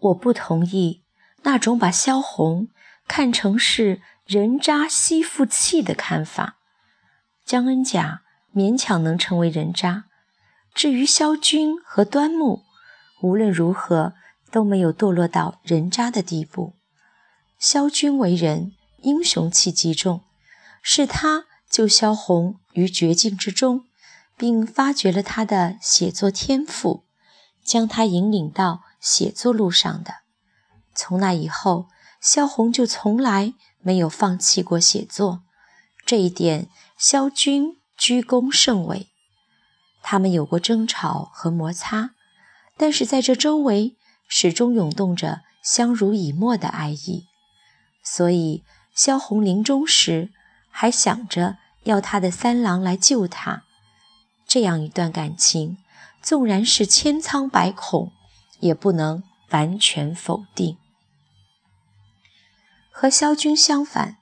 我不同意那种把萧红看成是人渣吸附器的看法。江恩甲勉强能成为人渣，至于萧军和端木，无论如何都没有堕落到人渣的地步。萧军为人英雄气极重，是他救萧红于绝境之中，并发掘了他的写作天赋，将他引领到写作路上的。从那以后，萧红就从来没有放弃过写作。这一点，萧军居功甚伟。他们有过争吵和摩擦，但是在这周围始终涌动着相濡以沫的爱意。所以，萧红临终时还想着要他的三郎来救他。这样一段感情，纵然是千疮百孔，也不能完全否定。和萧军相反，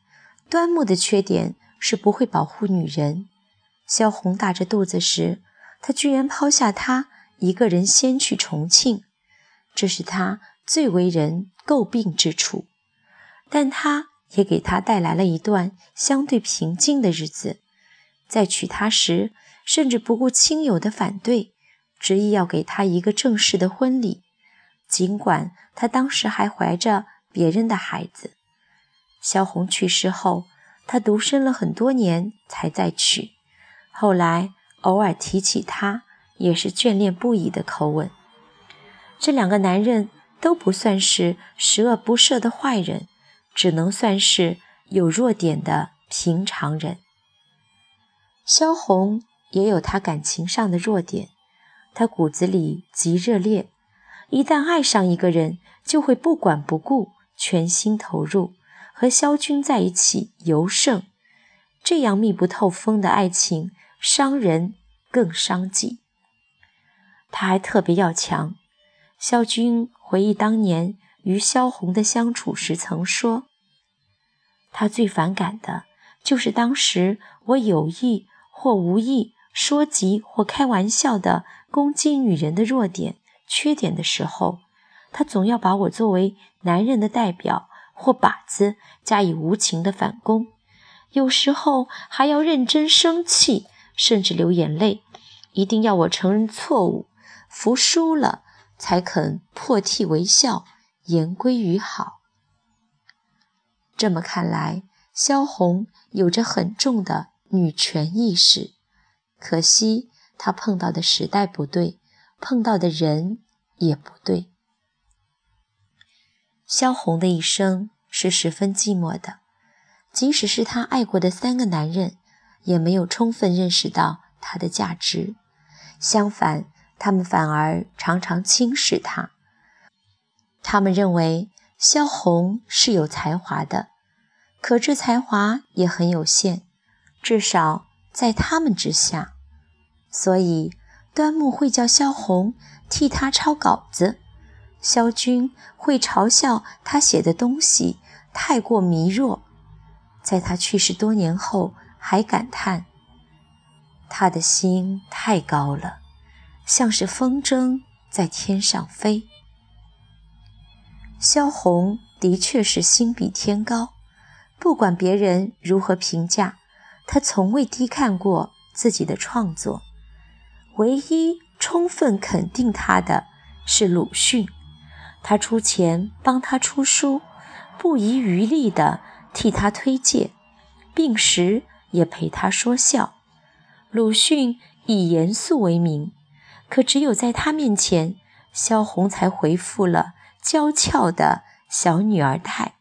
端木的缺点是不会保护女人。萧红大着肚子时，他居然抛下她一个人先去重庆，这是他最为人诟病之处。但他也给他带来了一段相对平静的日子。在娶她时，甚至不顾亲友的反对，执意要给她一个正式的婚礼，尽管他当时还怀着别人的孩子。萧红去世后，他独身了很多年才再娶。后来偶尔提起他，也是眷恋不已的口吻。这两个男人都不算是十恶不赦的坏人，只能算是有弱点的平常人。萧红也有她感情上的弱点，她骨子里极热烈，一旦爱上一个人，就会不管不顾，全心投入。和萧军在一起尤甚，这样密不透风的爱情伤人更伤己。他还特别要强。萧军回忆当年与萧红的相处时曾说：“他最反感的就是当时我有意或无意说及或开玩笑的攻击女人的弱点、缺点的时候，他总要把我作为男人的代表。”或靶子加以无情的反攻，有时候还要认真生气，甚至流眼泪，一定要我承认错误，服输了才肯破涕为笑，言归于好。这么看来，萧红有着很重的女权意识，可惜她碰到的时代不对，碰到的人也不对。萧红的一生是十分寂寞的，即使是她爱过的三个男人，也没有充分认识到她的价值。相反，他们反而常常轻视她。他们认为萧红是有才华的，可这才华也很有限，至少在他们之下。所以，端木会叫萧红替他抄稿子。萧军会嘲笑他写的东西太过迷弱，在他去世多年后，还感叹他的心太高了，像是风筝在天上飞。萧红的确是心比天高，不管别人如何评价，他从未低看过自己的创作。唯一充分肯定他的是鲁迅。他出钱帮他出书，不遗余力地替他推荐，病时也陪他说笑。鲁迅以严肃为名，可只有在他面前，萧红才回复了娇俏的小女儿态。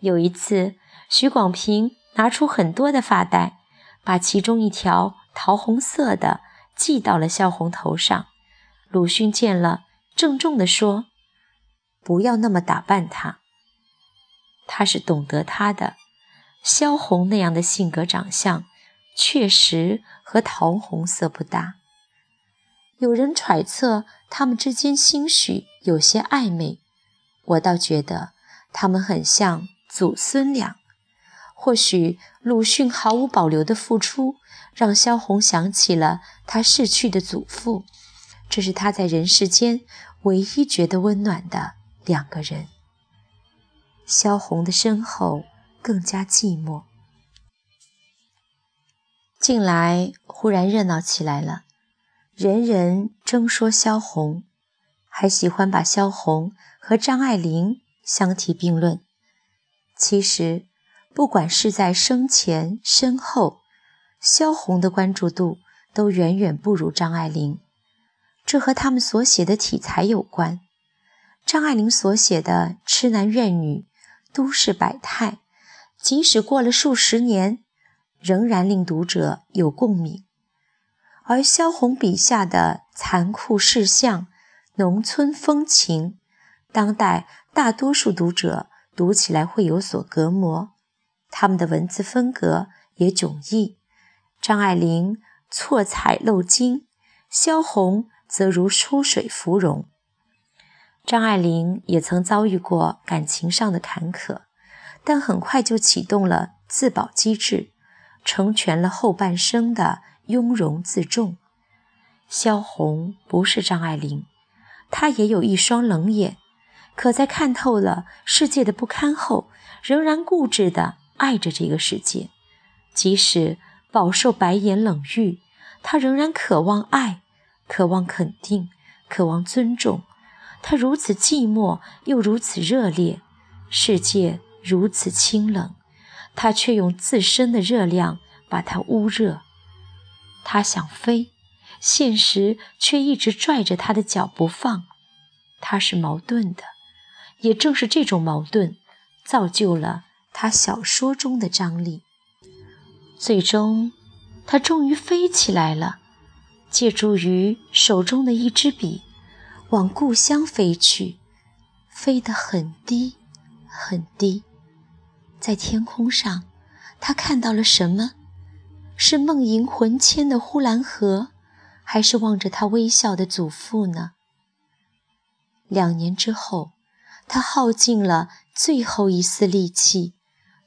有一次，许广平拿出很多的发带，把其中一条桃红色的系到了萧红头上。鲁迅见了，郑重地说。不要那么打扮他，他是懂得他的。萧红那样的性格长相，确实和桃红色不搭。有人揣测他们之间兴许有些暧昧，我倒觉得他们很像祖孙俩。或许鲁迅毫无保留的付出，让萧红想起了他逝去的祖父，这是他在人世间唯一觉得温暖的。两个人。萧红的身后更加寂寞。近来忽然热闹起来了，人人争说萧红，还喜欢把萧红和张爱玲相提并论。其实，不管是在生前身后，萧红的关注度都远远不如张爱玲。这和他们所写的题材有关。张爱玲所写的痴男怨女、都市百态，即使过了数十年。仍然令读者有共鸣，而萧红笔下的残酷世相、农村风情，当代大多数读者读起来会有所隔膜。他们的文字风格也迥异，张爱玲错彩漏金，萧红则如出水芙蓉。张爱玲也曾遭遇过感情上的坎坷，但很快就启动了自保机制。成全了后半生的雍容自重。萧红不是张爱玲，她也有一双冷眼，可在看透了世界的不堪后，仍然固执地爱着这个世界。即使饱受白眼冷遇，他仍然渴望爱，渴望肯定，渴望尊重。他如此寂寞，又如此热烈，世界如此清冷。他却用自身的热量把它捂热。他想飞，现实却一直拽着他的脚不放。他是矛盾的，也正是这种矛盾，造就了他小说中的张力。最终，他终于飞起来了，借助于手中的一支笔，往故乡飞去，飞得很低，很低。在天空上，他看到了什么？是梦萦魂牵的呼兰河，还是望着他微笑的祖父呢？两年之后，他耗尽了最后一丝力气，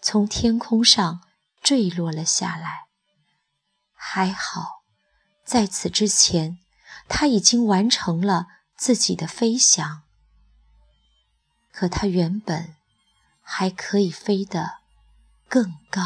从天空上坠落了下来。还好，在此之前，他已经完成了自己的飞翔。可他原本……还可以飞得更高。